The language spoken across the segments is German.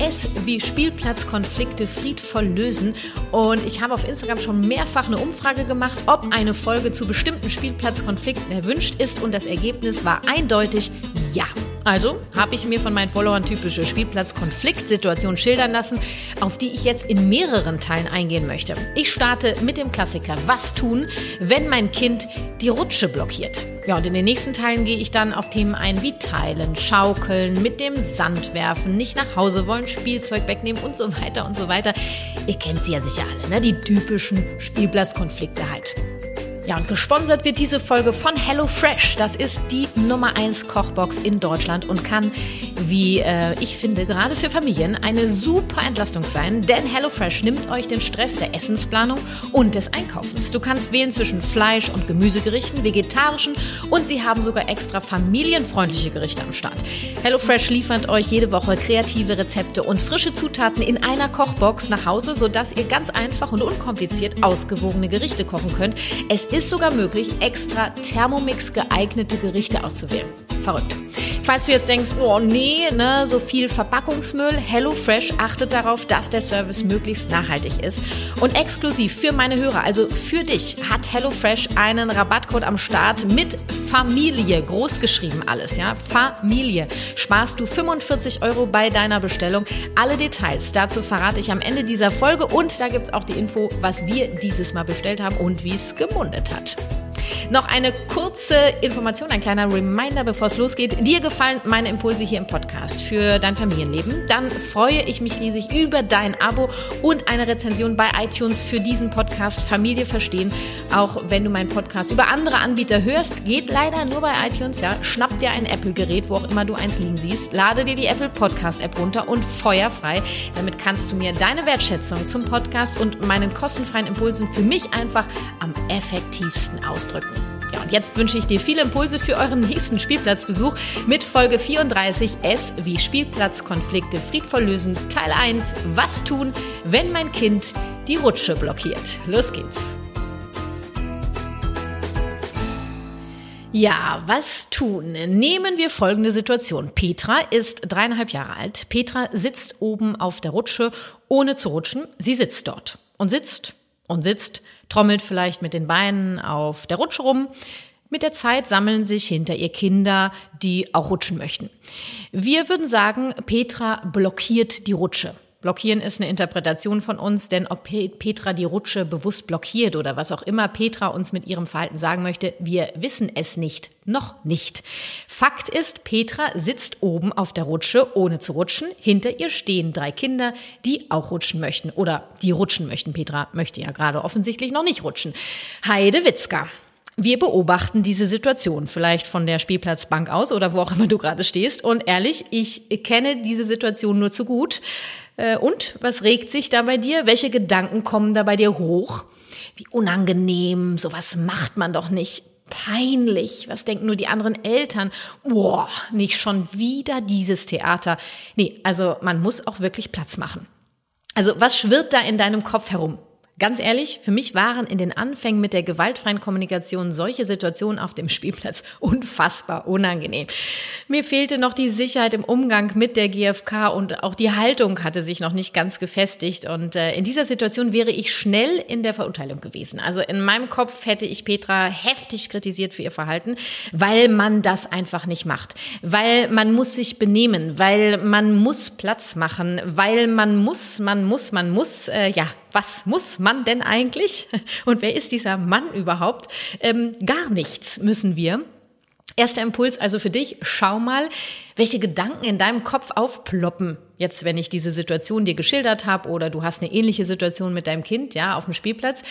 Es wie Spielplatzkonflikte friedvoll lösen. Und ich habe auf Instagram schon mehrfach eine Umfrage gemacht, ob eine Folge zu bestimmten Spielplatzkonflikten erwünscht ist. Und das Ergebnis war eindeutig ja. Also habe ich mir von meinen Followern typische Spielplatz-Konfliktsituationen schildern lassen, auf die ich jetzt in mehreren Teilen eingehen möchte. Ich starte mit dem Klassiker Was tun, wenn mein Kind die Rutsche blockiert? Ja, und in den nächsten Teilen gehe ich dann auf Themen ein wie Teilen, Schaukeln, mit dem Sand werfen, nicht nach Hause wollen, Spielzeug wegnehmen und so weiter und so weiter. Ihr kennt sie ja sicher alle, ne? Die typischen Spielplatzkonflikte halt. Ja, und gesponsert wird diese Folge von HelloFresh. Das ist die Nummer 1 Kochbox in Deutschland und kann, wie äh, ich finde, gerade für Familien eine super Entlastung sein. Denn HelloFresh nimmt euch den Stress der Essensplanung und des Einkaufens. Du kannst wählen zwischen Fleisch- und Gemüsegerichten, vegetarischen und sie haben sogar extra familienfreundliche Gerichte am Start. HelloFresh liefert euch jede Woche kreative Rezepte und frische Zutaten in einer Kochbox nach Hause, sodass ihr ganz einfach und unkompliziert ausgewogene Gerichte kochen könnt. Es sogar möglich, extra Thermomix geeignete Gerichte auszuwählen. Verrückt. Falls du jetzt denkst, oh nee, ne, so viel Verpackungsmüll, HelloFresh achtet darauf, dass der Service möglichst nachhaltig ist. Und exklusiv für meine Hörer, also für dich, hat HelloFresh einen Rabattcode am Start mit Familie, großgeschrieben alles, ja, Familie. Sparst du 45 Euro bei deiner Bestellung. Alle Details dazu verrate ich am Ende dieser Folge und da gibt es auch die Info, was wir dieses Mal bestellt haben und wie es gemundet hat. Noch eine kurze Information, ein kleiner Reminder, bevor es losgeht. Dir gefallen meine Impulse hier im Podcast für dein Familienleben? Dann freue ich mich riesig über dein Abo und eine Rezension bei iTunes für diesen Podcast Familie verstehen. Auch wenn du meinen Podcast über andere Anbieter hörst, geht leider nur bei iTunes. Ja, schnapp dir ein Apple-Gerät, wo auch immer du eins liegen siehst, lade dir die Apple Podcast App runter und feuerfrei. Damit kannst du mir deine Wertschätzung zum Podcast und meinen kostenfreien Impulsen für mich einfach am effektivsten ausdrücken. Ja, und jetzt wünsche ich dir viele Impulse für euren nächsten Spielplatzbesuch mit Folge 34 S wie Spielplatzkonflikte friedvoll lösen, Teil 1. Was tun, wenn mein Kind die Rutsche blockiert? Los geht's. Ja, was tun? Nehmen wir folgende Situation. Petra ist dreieinhalb Jahre alt. Petra sitzt oben auf der Rutsche, ohne zu rutschen. Sie sitzt dort und sitzt und sitzt, trommelt vielleicht mit den Beinen auf der Rutsche rum. Mit der Zeit sammeln sich hinter ihr Kinder, die auch rutschen möchten. Wir würden sagen, Petra blockiert die Rutsche. Blockieren ist eine Interpretation von uns, denn ob Petra die Rutsche bewusst blockiert oder was auch immer Petra uns mit ihrem Verhalten sagen möchte, wir wissen es nicht. Noch nicht. Fakt ist, Petra sitzt oben auf der Rutsche, ohne zu rutschen. Hinter ihr stehen drei Kinder, die auch rutschen möchten oder die rutschen möchten. Petra möchte ja gerade offensichtlich noch nicht rutschen. Heide Witzka. Wir beobachten diese Situation vielleicht von der Spielplatzbank aus oder wo auch immer du gerade stehst. Und ehrlich, ich kenne diese Situation nur zu gut. Äh, und was regt sich da bei dir? Welche Gedanken kommen da bei dir hoch? Wie unangenehm, sowas macht man doch nicht. Peinlich, was denken nur die anderen Eltern? Boah, nicht schon wieder dieses Theater. Nee, also man muss auch wirklich Platz machen. Also was schwirrt da in deinem Kopf herum? Ganz ehrlich, für mich waren in den Anfängen mit der gewaltfreien Kommunikation solche Situationen auf dem Spielplatz unfassbar unangenehm. Mir fehlte noch die Sicherheit im Umgang mit der GfK und auch die Haltung hatte sich noch nicht ganz gefestigt. Und äh, in dieser Situation wäre ich schnell in der Verurteilung gewesen. Also in meinem Kopf hätte ich Petra heftig kritisiert für ihr Verhalten, weil man das einfach nicht macht. Weil man muss sich benehmen, weil man muss Platz machen, weil man muss, man muss, man muss, äh, ja, was muss man denn eigentlich? Und wer ist dieser Mann überhaupt? Ähm, gar nichts müssen wir. Erster Impuls also für dich, schau mal, welche Gedanken in deinem Kopf aufploppen. Jetzt, wenn ich diese Situation dir geschildert habe oder du hast eine ähnliche Situation mit deinem Kind, ja, auf dem Spielplatz,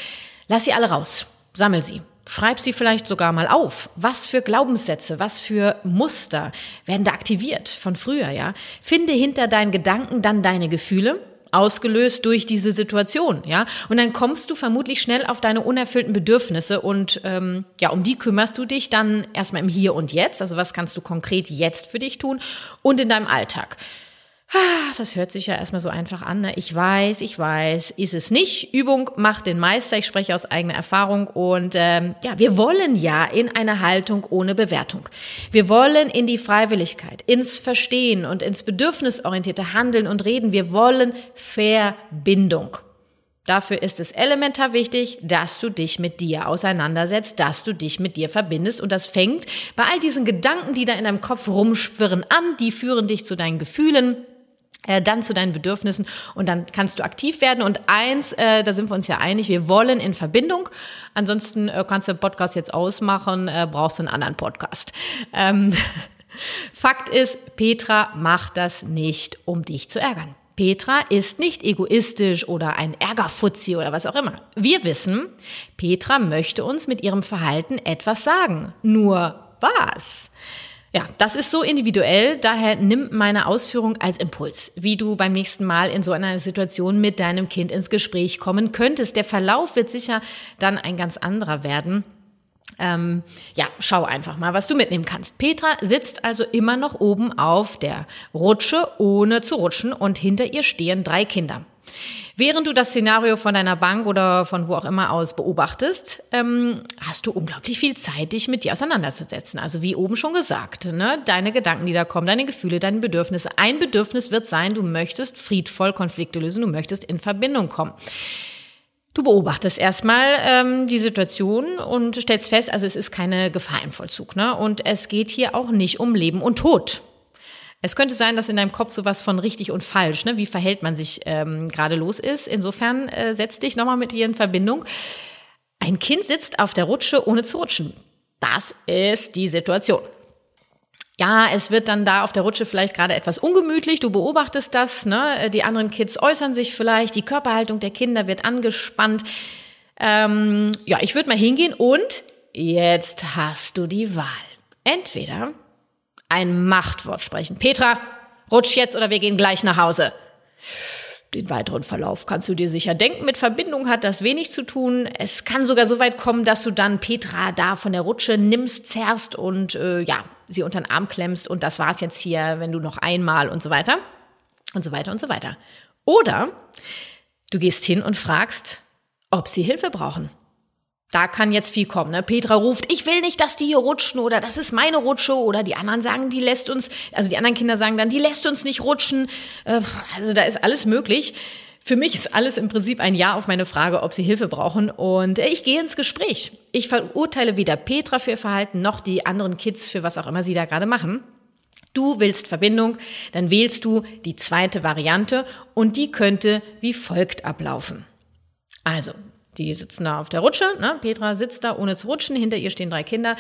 lass sie alle raus. Sammel sie. Schreib sie vielleicht sogar mal auf. Was für Glaubenssätze, was für Muster werden da aktiviert von früher, ja? Finde hinter deinen Gedanken dann deine Gefühle ausgelöst durch diese Situation, ja. Und dann kommst du vermutlich schnell auf deine unerfüllten Bedürfnisse und ähm, ja, um die kümmerst du dich dann erstmal im Hier und Jetzt. Also was kannst du konkret jetzt für dich tun und in deinem Alltag. Ah, das hört sich ja erstmal so einfach an. Ne? Ich weiß, ich weiß, ist es nicht. Übung macht den Meister. Ich spreche aus eigener Erfahrung. Und ähm, ja, wir wollen ja in eine Haltung ohne Bewertung. Wir wollen in die Freiwilligkeit, ins Verstehen und ins bedürfnisorientierte Handeln und Reden. Wir wollen Verbindung. Dafür ist es elementar wichtig, dass du dich mit dir auseinandersetzt, dass du dich mit dir verbindest. Und das fängt bei all diesen Gedanken, die da in deinem Kopf rumschwirren, an. Die führen dich zu deinen Gefühlen dann zu deinen Bedürfnissen und dann kannst du aktiv werden. Und eins, äh, da sind wir uns ja einig, wir wollen in Verbindung. Ansonsten äh, kannst du den Podcast jetzt ausmachen, äh, brauchst einen anderen Podcast. Ähm, Fakt ist, Petra macht das nicht, um dich zu ärgern. Petra ist nicht egoistisch oder ein Ärgerfuzzi oder was auch immer. Wir wissen, Petra möchte uns mit ihrem Verhalten etwas sagen. Nur was? Ja, das ist so individuell, daher nimm meine Ausführung als Impuls, wie du beim nächsten Mal in so einer Situation mit deinem Kind ins Gespräch kommen könntest. Der Verlauf wird sicher dann ein ganz anderer werden. Ähm, ja, schau einfach mal, was du mitnehmen kannst. Petra sitzt also immer noch oben auf der Rutsche, ohne zu rutschen, und hinter ihr stehen drei Kinder. Während du das Szenario von deiner Bank oder von wo auch immer aus beobachtest, ähm, hast du unglaublich viel Zeit, dich mit dir auseinanderzusetzen. Also wie oben schon gesagt, ne? deine Gedanken, die da kommen, deine Gefühle, deine Bedürfnisse. Ein Bedürfnis wird sein, du möchtest friedvoll Konflikte lösen, du möchtest in Verbindung kommen. Du beobachtest erstmal ähm, die Situation und stellst fest, also es ist keine Gefahr im Vollzug. Ne? Und es geht hier auch nicht um Leben und Tod. Es könnte sein, dass in deinem Kopf sowas von richtig und falsch, ne, wie verhält man sich ähm, gerade los ist. Insofern äh, setz dich nochmal mit ihr in Verbindung. Ein Kind sitzt auf der Rutsche, ohne zu rutschen. Das ist die Situation. Ja, es wird dann da auf der Rutsche vielleicht gerade etwas ungemütlich. Du beobachtest das. Ne? Die anderen Kids äußern sich vielleicht. Die Körperhaltung der Kinder wird angespannt. Ähm, ja, ich würde mal hingehen und jetzt hast du die Wahl. Entweder ein Machtwort sprechen. Petra, rutsch jetzt oder wir gehen gleich nach Hause. Den weiteren Verlauf kannst du dir sicher denken. Mit Verbindung hat das wenig zu tun. Es kann sogar so weit kommen, dass du dann Petra da von der Rutsche nimmst, zerrst und äh, ja, sie unter den Arm klemmst und das war's jetzt hier, wenn du noch einmal und so weiter und so weiter und so weiter. Oder du gehst hin und fragst, ob sie Hilfe brauchen. Da kann jetzt viel kommen. Ne? Petra ruft, ich will nicht, dass die hier rutschen oder das ist meine Rutsche oder die anderen sagen, die lässt uns, also die anderen Kinder sagen dann, die lässt uns nicht rutschen. Äh, also da ist alles möglich. Für mich ist alles im Prinzip ein Ja auf meine Frage, ob sie Hilfe brauchen. Und ich gehe ins Gespräch. Ich verurteile weder Petra für ihr Verhalten noch die anderen Kids für was auch immer sie da gerade machen. Du willst Verbindung, dann wählst du die zweite Variante und die könnte wie folgt ablaufen. Also, die sitzen da auf der Rutsche. Ne? Petra sitzt da ohne zu rutschen. Hinter ihr stehen drei Kinder.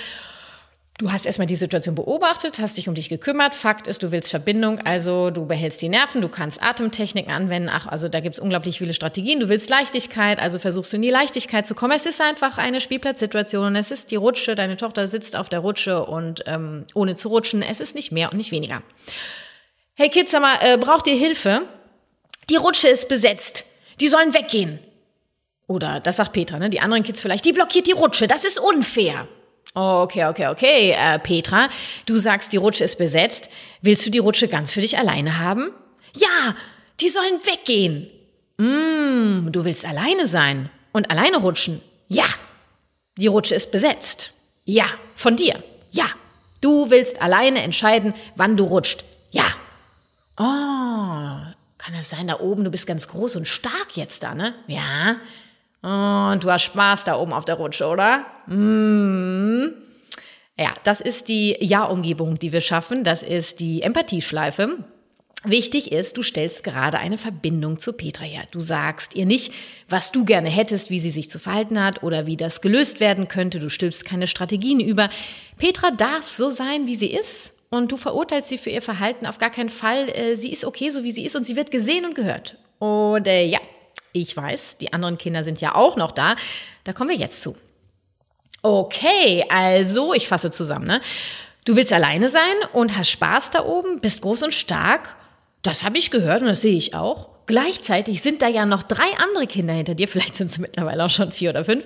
Du hast erstmal die Situation beobachtet, hast dich um dich gekümmert. Fakt ist, du willst Verbindung, also du behältst die Nerven, du kannst Atemtechniken anwenden. Ach, also da gibt's unglaublich viele Strategien. Du willst Leichtigkeit, also versuchst du in die Leichtigkeit zu kommen. Es ist einfach eine Spielplatzsituation. Es ist die Rutsche, deine Tochter sitzt auf der Rutsche und ähm, ohne zu rutschen. Es ist nicht mehr und nicht weniger. Hey Kids, sag mal, äh, braucht ihr Hilfe? Die Rutsche ist besetzt. Die sollen weggehen. Oder das sagt Petra, ne? Die anderen Kids vielleicht, die blockiert die Rutsche, das ist unfair. Okay, okay, okay, äh, Petra, du sagst, die Rutsche ist besetzt. Willst du die Rutsche ganz für dich alleine haben? Ja, die sollen weggehen. Mm, du willst alleine sein und alleine rutschen? Ja. Die Rutsche ist besetzt. Ja. Von dir? Ja. Du willst alleine entscheiden, wann du rutscht? Ja. Oh, kann das sein, da oben, du bist ganz groß und stark jetzt da, ne? Ja. Und du hast Spaß da oben auf der Rutsche, oder? Mm. Ja, das ist die Ja-Umgebung, die wir schaffen. Das ist die Empathieschleife. Wichtig ist, du stellst gerade eine Verbindung zu Petra her. Du sagst ihr nicht, was du gerne hättest, wie sie sich zu verhalten hat oder wie das gelöst werden könnte. Du stülpst keine Strategien über. Petra darf so sein, wie sie ist. Und du verurteilst sie für ihr Verhalten auf gar keinen Fall. Äh, sie ist okay, so wie sie ist und sie wird gesehen und gehört. Und äh, ja, ich weiß, die anderen Kinder sind ja auch noch da. Da kommen wir jetzt zu. Okay, also, ich fasse zusammen, ne? Du willst alleine sein und hast Spaß da oben, bist groß und stark. Das habe ich gehört und das sehe ich auch. Gleichzeitig sind da ja noch drei andere Kinder hinter dir, vielleicht sind es mittlerweile auch schon vier oder fünf,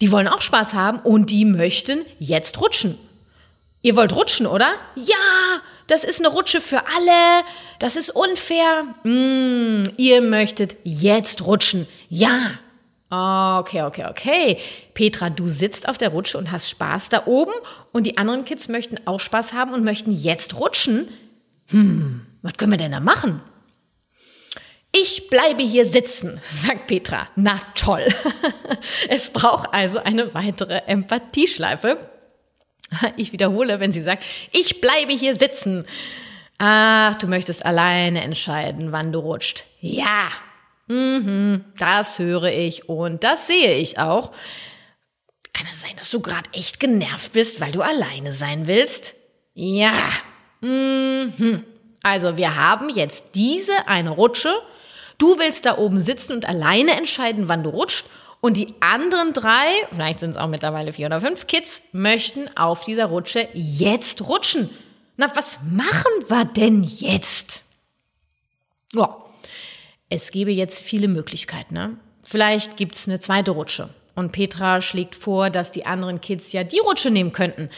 die wollen auch Spaß haben und die möchten jetzt rutschen. Ihr wollt rutschen, oder? Ja, das ist eine Rutsche für alle. Das ist unfair. Mm, ihr möchtet jetzt rutschen. Ja. Okay, okay, okay. Petra, du sitzt auf der Rutsche und hast Spaß da oben und die anderen Kids möchten auch Spaß haben und möchten jetzt rutschen. Hm, was können wir denn da machen? Ich bleibe hier sitzen, sagt Petra. Na toll. Es braucht also eine weitere Empathieschleife. Ich wiederhole, wenn sie sagt, ich bleibe hier sitzen. Ach, du möchtest alleine entscheiden, wann du rutscht. Ja, mhm, das höre ich und das sehe ich auch. Kann es sein, dass du gerade echt genervt bist, weil du alleine sein willst? Ja. Mhm. Also wir haben jetzt diese eine Rutsche. Du willst da oben sitzen und alleine entscheiden, wann du rutscht. Und die anderen drei, vielleicht sind es auch mittlerweile vier oder fünf Kids, möchten auf dieser Rutsche jetzt rutschen. Na, was machen wir denn jetzt? Ja, es gäbe jetzt viele Möglichkeiten. Ne? Vielleicht gibt es eine zweite Rutsche. Und Petra schlägt vor, dass die anderen Kids ja die Rutsche nehmen könnten.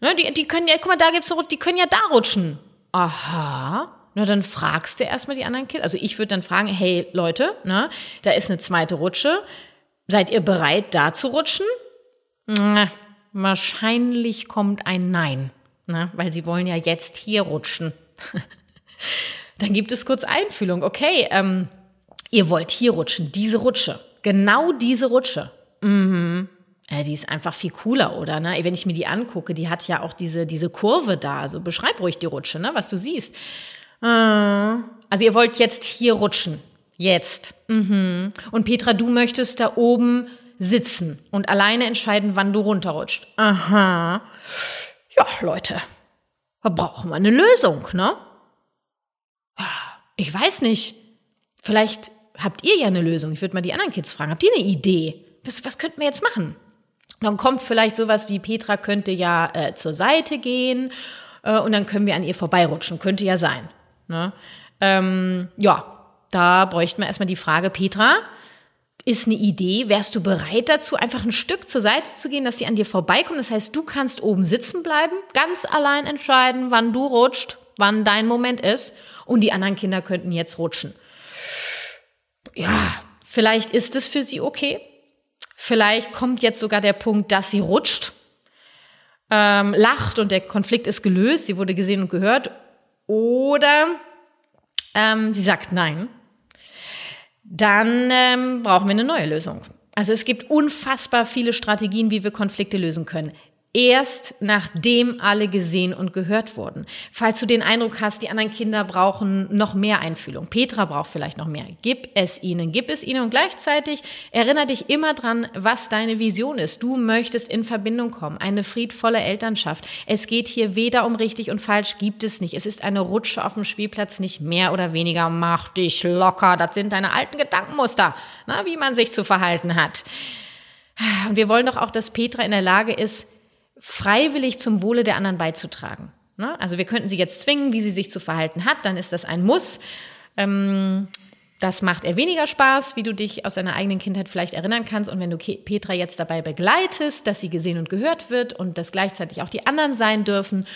Ne, die, die können ja, guck mal, da gibt's eine Rutsche, die können ja da rutschen. Aha. Na, dann fragst du erstmal die anderen Kids. Also ich würde dann fragen, hey Leute, ne, da ist eine zweite Rutsche. Seid ihr bereit, da zu rutschen? Na, wahrscheinlich kommt ein Nein, ne, weil sie wollen ja jetzt hier rutschen. dann gibt es kurz Einfühlung. Okay, ähm, ihr wollt hier rutschen, diese Rutsche, genau diese Rutsche. Mhm. Äh, die ist einfach viel cooler, oder? Ne? Wenn ich mir die angucke, die hat ja auch diese, diese Kurve da. Also beschreib ruhig die Rutsche, ne? was du siehst. Äh, also ihr wollt jetzt hier rutschen. Jetzt. Mhm. Und Petra, du möchtest da oben sitzen und alleine entscheiden, wann du runterrutscht. Aha. Ja, Leute, da brauchen wir eine Lösung, ne? Ich weiß nicht. Vielleicht habt ihr ja eine Lösung. Ich würde mal die anderen Kids fragen. Habt ihr eine Idee? Was, was könnten wir jetzt machen? Dann kommt vielleicht sowas wie Petra könnte ja äh, zur Seite gehen äh, und dann können wir an ihr vorbeirutschen. Könnte ja sein. Ne? Ähm, ja, da bräuchten wir erstmal die Frage, Petra, ist eine Idee, wärst du bereit dazu, einfach ein Stück zur Seite zu gehen, dass sie an dir vorbeikommen? Das heißt, du kannst oben sitzen bleiben, ganz allein entscheiden, wann du rutscht, wann dein Moment ist und die anderen Kinder könnten jetzt rutschen. Ja, vielleicht ist es für sie okay. Vielleicht kommt jetzt sogar der Punkt, dass sie rutscht, ähm, lacht und der Konflikt ist gelöst, sie wurde gesehen und gehört. Oder ähm, sie sagt nein dann ähm, brauchen wir eine neue Lösung. Also es gibt unfassbar viele Strategien, wie wir Konflikte lösen können erst nachdem alle gesehen und gehört wurden. Falls du den Eindruck hast, die anderen Kinder brauchen noch mehr Einfühlung, Petra braucht vielleicht noch mehr, gib es ihnen, gib es ihnen und gleichzeitig erinnere dich immer dran, was deine Vision ist. Du möchtest in Verbindung kommen, eine friedvolle Elternschaft. Es geht hier weder um richtig und falsch, gibt es nicht. Es ist eine Rutsche auf dem Spielplatz, nicht mehr oder weniger. Mach dich locker, das sind deine alten Gedankenmuster, na, wie man sich zu verhalten hat. Und wir wollen doch auch, dass Petra in der Lage ist, freiwillig zum Wohle der anderen beizutragen. Ne? Also wir könnten sie jetzt zwingen, wie sie sich zu verhalten hat, dann ist das ein Muss. Ähm, das macht er weniger Spaß, wie du dich aus deiner eigenen Kindheit vielleicht erinnern kannst. Und wenn du Petra jetzt dabei begleitest, dass sie gesehen und gehört wird und dass gleichzeitig auch die anderen sein dürfen,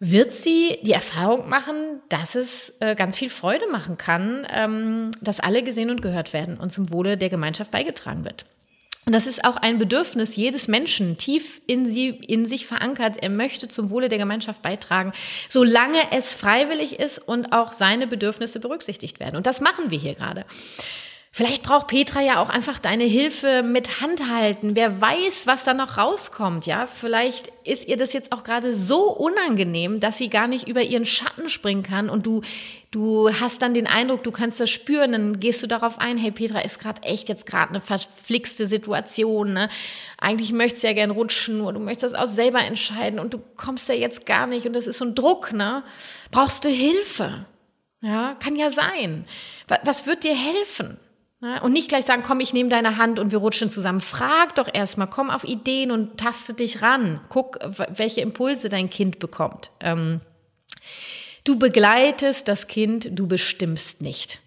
wird sie die Erfahrung machen, dass es äh, ganz viel Freude machen kann, ähm, dass alle gesehen und gehört werden und zum Wohle der Gemeinschaft beigetragen wird. Und das ist auch ein Bedürfnis jedes Menschen, tief in, sie, in sich verankert. Er möchte zum Wohle der Gemeinschaft beitragen, solange es freiwillig ist und auch seine Bedürfnisse berücksichtigt werden. Und das machen wir hier gerade. Vielleicht braucht Petra ja auch einfach deine Hilfe mit Handhalten. Wer weiß, was da noch rauskommt, ja? Vielleicht ist ihr das jetzt auch gerade so unangenehm, dass sie gar nicht über ihren Schatten springen kann und du du hast dann den Eindruck, du kannst das spüren, dann gehst du darauf ein, hey Petra, ist gerade echt jetzt gerade eine verflixte Situation, ne? Eigentlich möchtest du ja gern rutschen oder du möchtest das auch selber entscheiden und du kommst ja jetzt gar nicht und das ist so ein Druck, ne? Brauchst du Hilfe? Ja, kann ja sein. Was wird dir helfen? Und nicht gleich sagen, komm, ich nehme deine Hand und wir rutschen zusammen. Frag doch erstmal, komm auf Ideen und taste dich ran. Guck, welche Impulse dein Kind bekommt. Ähm, du begleitest das Kind, du bestimmst nicht.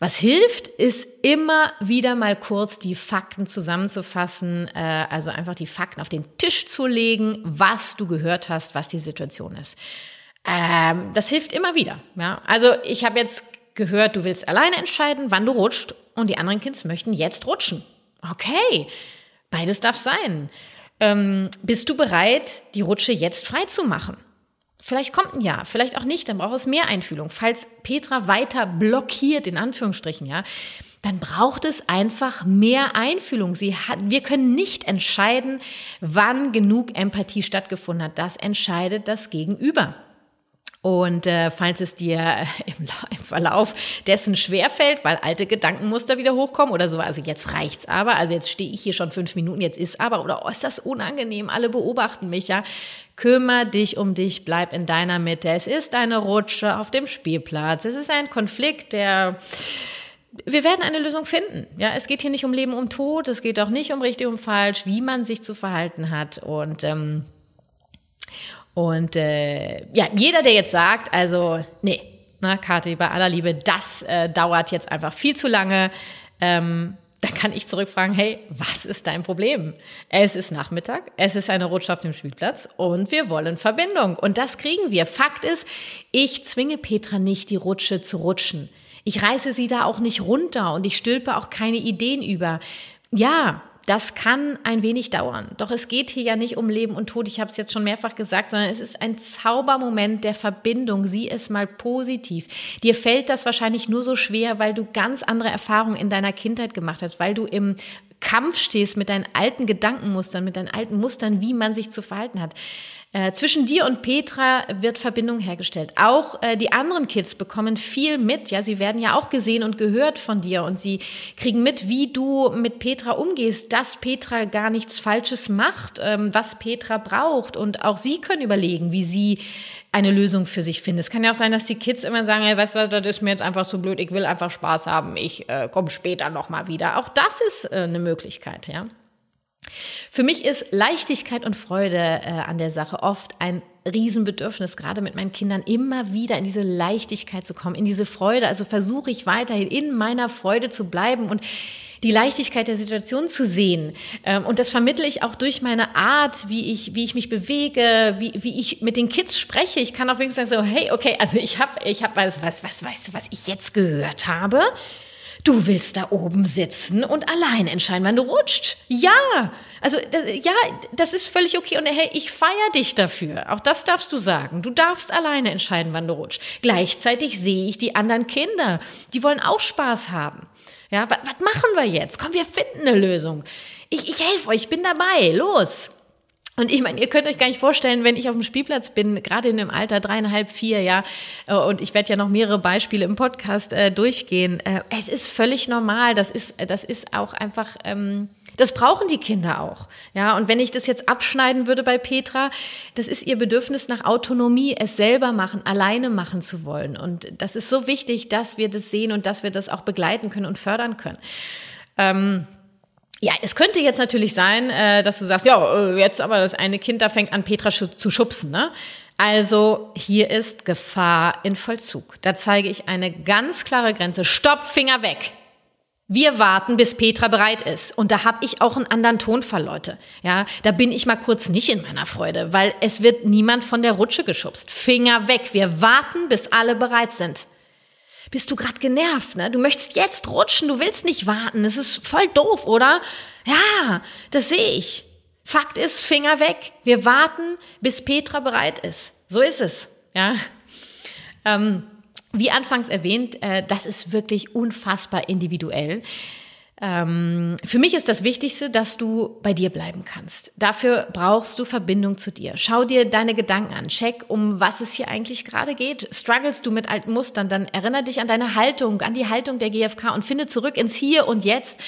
Was hilft, ist immer wieder mal kurz die Fakten zusammenzufassen, äh, also einfach die Fakten auf den Tisch zu legen, was du gehört hast, was die Situation ist. Ähm, das hilft immer wieder. Ja? Also ich habe jetzt gehört, du willst alleine entscheiden, wann du rutscht und die anderen Kids möchten jetzt rutschen. Okay, beides darf sein. Ähm, bist du bereit, die Rutsche jetzt frei zu machen? Vielleicht kommt ein Ja, vielleicht auch nicht, dann braucht es mehr Einfühlung. Falls Petra weiter blockiert, in Anführungsstrichen, ja, dann braucht es einfach mehr Einfühlung. Sie hat, wir können nicht entscheiden, wann genug Empathie stattgefunden hat. Das entscheidet das Gegenüber. Und äh, falls es dir im, im Verlauf dessen schwerfällt, weil alte Gedankenmuster wieder hochkommen oder so, also jetzt reicht's aber, also jetzt stehe ich hier schon fünf Minuten, jetzt ist aber, oder oh, ist das unangenehm, alle beobachten mich, ja. Kümmer dich um dich, bleib in deiner Mitte. Es ist eine Rutsche auf dem Spielplatz. Es ist ein Konflikt, der wir werden eine Lösung finden. Ja, es geht hier nicht um Leben, um Tod. Es geht auch nicht um richtig, um falsch, wie man sich zu verhalten hat. Und ähm, und äh, ja, jeder, der jetzt sagt, also, nee, na, Kathi, bei aller Liebe, das äh, dauert jetzt einfach viel zu lange, ähm, dann kann ich zurückfragen, hey, was ist dein Problem? Es ist Nachmittag, es ist eine Rutsche auf dem Spielplatz und wir wollen Verbindung. Und das kriegen wir. Fakt ist, ich zwinge Petra nicht, die Rutsche zu rutschen. Ich reiße sie da auch nicht runter und ich stülpe auch keine Ideen über. Ja, das kann ein wenig dauern. Doch es geht hier ja nicht um Leben und Tod, ich habe es jetzt schon mehrfach gesagt, sondern es ist ein Zaubermoment der Verbindung. Sieh es mal positiv. Dir fällt das wahrscheinlich nur so schwer, weil du ganz andere Erfahrungen in deiner Kindheit gemacht hast, weil du im Kampf stehst mit deinen alten Gedankenmustern, mit deinen alten Mustern, wie man sich zu verhalten hat. Äh, zwischen dir und Petra wird Verbindung hergestellt. Auch äh, die anderen Kids bekommen viel mit. Ja, sie werden ja auch gesehen und gehört von dir und sie kriegen mit, wie du mit Petra umgehst, dass Petra gar nichts Falsches macht, ähm, was Petra braucht und auch sie können überlegen, wie sie eine Lösung für sich finden. Es kann ja auch sein, dass die Kids immer sagen, hey, weißt du das ist mir jetzt einfach zu blöd, ich will einfach Spaß haben, ich äh, komme später nochmal wieder. Auch das ist äh, eine Möglichkeit, ja. Für mich ist Leichtigkeit und Freude äh, an der Sache oft ein Riesenbedürfnis, gerade mit meinen Kindern, immer wieder in diese Leichtigkeit zu kommen, in diese Freude. Also versuche ich weiterhin in meiner Freude zu bleiben und die Leichtigkeit der Situation zu sehen. Ähm, und das vermittle ich auch durch meine Art, wie ich, wie ich mich bewege, wie, wie ich mit den Kids spreche. Ich kann auch wirklich sagen so, hey, okay, also ich habe, ich habe, was, was, was, weißt was ich jetzt gehört habe? Du willst da oben sitzen und allein entscheiden, wann du rutscht. Ja, also ja, das ist völlig okay und hey, ich feiere dich dafür. Auch das darfst du sagen. Du darfst alleine entscheiden, wann du rutscht. Gleichzeitig sehe ich die anderen Kinder, die wollen auch Spaß haben. Ja, was, was machen wir jetzt? Komm, wir finden eine Lösung. Ich, ich helfe euch, ich bin dabei. Los. Und ich meine, ihr könnt euch gar nicht vorstellen, wenn ich auf dem Spielplatz bin, gerade in dem Alter dreieinhalb, vier, ja, äh, und ich werde ja noch mehrere Beispiele im Podcast äh, durchgehen. Äh, es ist völlig normal. Das ist, das ist auch einfach, ähm, das brauchen die Kinder auch. Ja, und wenn ich das jetzt abschneiden würde bei Petra, das ist ihr Bedürfnis nach Autonomie, es selber machen, alleine machen zu wollen. Und das ist so wichtig, dass wir das sehen und dass wir das auch begleiten können und fördern können. Ähm, ja, es könnte jetzt natürlich sein, äh, dass du sagst, ja, äh, jetzt aber das eine Kind da fängt an, Petra zu schubsen, ne? Also hier ist Gefahr in Vollzug. Da zeige ich eine ganz klare Grenze. Stopp, Finger weg. Wir warten, bis Petra bereit ist. Und da habe ich auch einen anderen Tonfall, Leute. Ja, da bin ich mal kurz nicht in meiner Freude, weil es wird niemand von der Rutsche geschubst. Finger weg. Wir warten, bis alle bereit sind bist du gerade genervt, ne? Du möchtest jetzt rutschen, du willst nicht warten. Das ist voll doof, oder? Ja, das sehe ich. Fakt ist, Finger weg. Wir warten, bis Petra bereit ist. So ist es, ja. Ähm, wie anfangs erwähnt, äh, das ist wirklich unfassbar individuell. Ähm, für mich ist das Wichtigste, dass du bei dir bleiben kannst. Dafür brauchst du Verbindung zu dir. Schau dir deine Gedanken an. Check, um was es hier eigentlich gerade geht. Struggles du mit alten Mustern, dann erinnere dich an deine Haltung, an die Haltung der GfK und finde zurück ins Hier und Jetzt.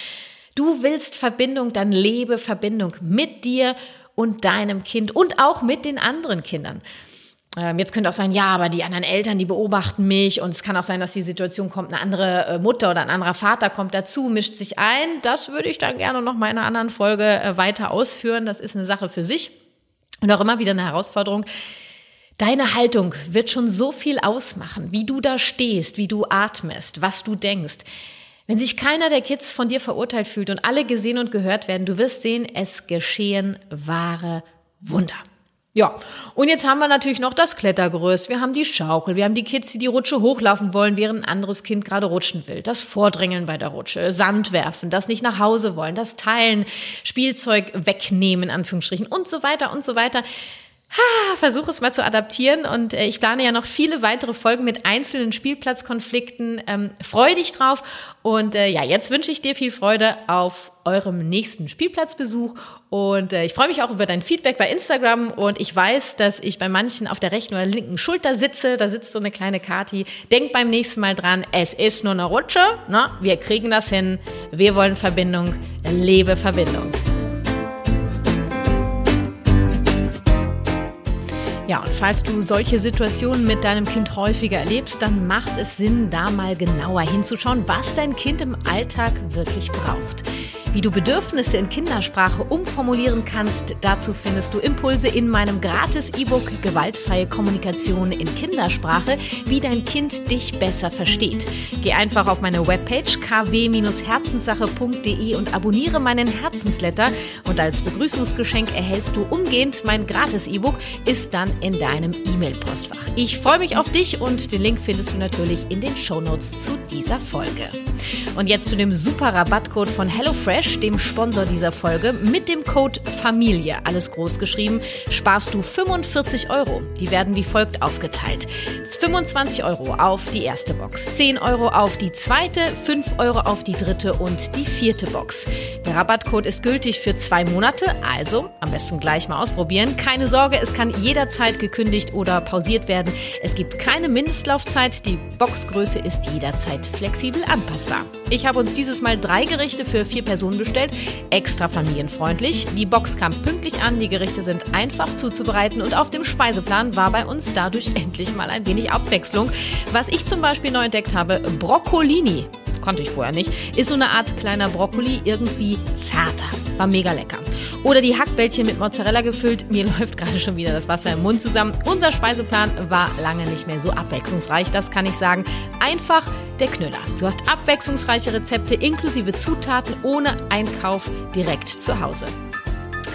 Du willst Verbindung, dann lebe Verbindung mit dir und deinem Kind und auch mit den anderen Kindern. Ähm, jetzt könnte auch sein, ja, aber die anderen Eltern, die beobachten mich und es kann auch sein, dass die Situation kommt, eine andere äh, Mutter oder ein anderer Vater kommt dazu, mischt sich ein. Das würde ich dann gerne noch mal in einer anderen Folge äh, weiter ausführen. Das ist eine Sache für sich und auch immer wieder eine Herausforderung. Deine Haltung wird schon so viel ausmachen, wie du da stehst, wie du atmest, was du denkst. Wenn sich keiner der Kids von dir verurteilt fühlt und alle gesehen und gehört werden, du wirst sehen, es geschehen wahre Wunder. Ja, und jetzt haben wir natürlich noch das Klettergerüst, wir haben die Schaukel, wir haben die Kids, die die Rutsche hochlaufen wollen, während ein anderes Kind gerade rutschen will, das Vordrängeln bei der Rutsche, Sand werfen, das nicht nach Hause wollen, das Teilen, Spielzeug wegnehmen, Anführungsstrichen und so weiter und so weiter versuche es mal zu adaptieren und äh, ich plane ja noch viele weitere Folgen mit einzelnen Spielplatzkonflikten. Ähm, freu dich drauf und äh, ja, jetzt wünsche ich dir viel Freude auf eurem nächsten Spielplatzbesuch und äh, ich freue mich auch über dein Feedback bei Instagram und ich weiß, dass ich bei manchen auf der rechten oder linken Schulter sitze, da sitzt so eine kleine Kati. Denk beim nächsten Mal dran, es ist nur eine Rutsche, na, wir kriegen das hin, wir wollen Verbindung, lebe Verbindung. Ja, und falls du solche Situationen mit deinem Kind häufiger erlebst, dann macht es Sinn, da mal genauer hinzuschauen, was dein Kind im Alltag wirklich braucht. Wie du Bedürfnisse in Kindersprache umformulieren kannst, dazu findest du Impulse in meinem gratis E-Book Gewaltfreie Kommunikation in Kindersprache, wie dein Kind dich besser versteht. Geh einfach auf meine Webpage kw-herzenssache.de und abonniere meinen Herzensletter und als Begrüßungsgeschenk erhältst du umgehend mein gratis E-Book, ist dann in deinem E-Mail-Postfach. Ich freue mich auf dich und den Link findest du natürlich in den Shownotes zu dieser Folge. Und jetzt zu dem super Rabattcode von HelloFresh, dem Sponsor dieser Folge. Mit dem Code Familie, alles groß geschrieben, sparst du 45 Euro. Die werden wie folgt aufgeteilt. 25 Euro auf die erste Box, 10 Euro auf die zweite, 5 Euro auf die dritte und die vierte Box. Der Rabattcode ist gültig für zwei Monate, also am besten gleich mal ausprobieren. Keine Sorge, es kann jederzeit gekündigt oder pausiert werden. Es gibt keine Mindestlaufzeit. Die Boxgröße ist jederzeit flexibel anpassbar. Ich habe uns dieses Mal drei Gerichte für vier Personen bestellt, extra familienfreundlich. Die Box kam pünktlich an, die Gerichte sind einfach zuzubereiten und auf dem Speiseplan war bei uns dadurch endlich mal ein wenig Abwechslung. Was ich zum Beispiel neu entdeckt habe, Broccolini. Konnte ich vorher nicht. Ist so eine Art kleiner Brokkoli, irgendwie zarter. War mega lecker. Oder die Hackbällchen mit Mozzarella gefüllt. Mir läuft gerade schon wieder das Wasser im Mund zusammen. Unser Speiseplan war lange nicht mehr so abwechslungsreich, das kann ich sagen. Einfach der Knüller. Du hast abwechslungsreiche Rezepte inklusive Zutaten ohne Einkauf direkt zu Hause.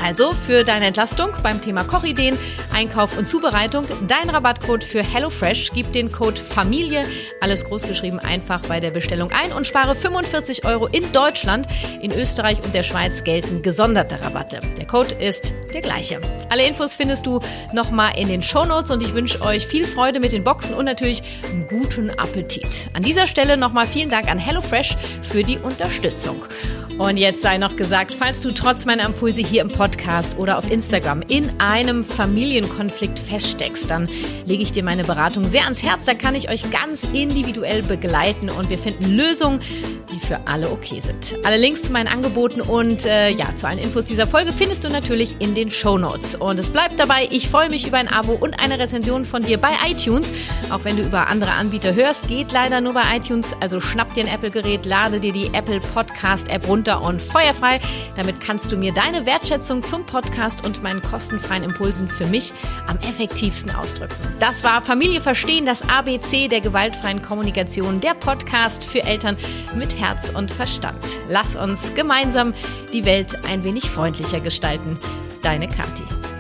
Also für deine Entlastung beim Thema Kochideen, Einkauf und Zubereitung dein Rabattcode für HelloFresh. Gib den Code Familie, alles großgeschrieben, einfach bei der Bestellung ein und spare 45 Euro in Deutschland. In Österreich und der Schweiz gelten gesonderte Rabatte. Der Code ist der gleiche. Alle Infos findest du nochmal in den Shownotes und ich wünsche euch viel Freude mit den Boxen und natürlich einen guten Appetit. An dieser Stelle nochmal vielen Dank an HelloFresh für die Unterstützung. Und jetzt sei noch gesagt, falls du trotz meiner Impulse hier im Podcast oder auf Instagram in einem Familienkonflikt feststeckst, dann lege ich dir meine Beratung sehr ans Herz. Da kann ich euch ganz individuell begleiten und wir finden Lösungen, die für alle okay sind. Alle Links zu meinen Angeboten und äh, ja, zu allen Infos dieser Folge findest du natürlich in den Show Notes. Und es bleibt dabei, ich freue mich über ein Abo und eine Rezension von dir bei iTunes. Auch wenn du über andere Anbieter hörst, geht leider nur bei iTunes. Also schnapp dir ein Apple-Gerät, lade dir die Apple Podcast-App runter und feuerfrei. Damit kannst du mir deine Wertschätzung zum Podcast und meinen kostenfreien Impulsen für mich am effektivsten ausdrücken. Das war Familie verstehen, das ABC der gewaltfreien Kommunikation, der Podcast für Eltern mit Herz und Verstand. Lass uns gemeinsam die Welt ein wenig freundlicher gestalten. Deine Kathi.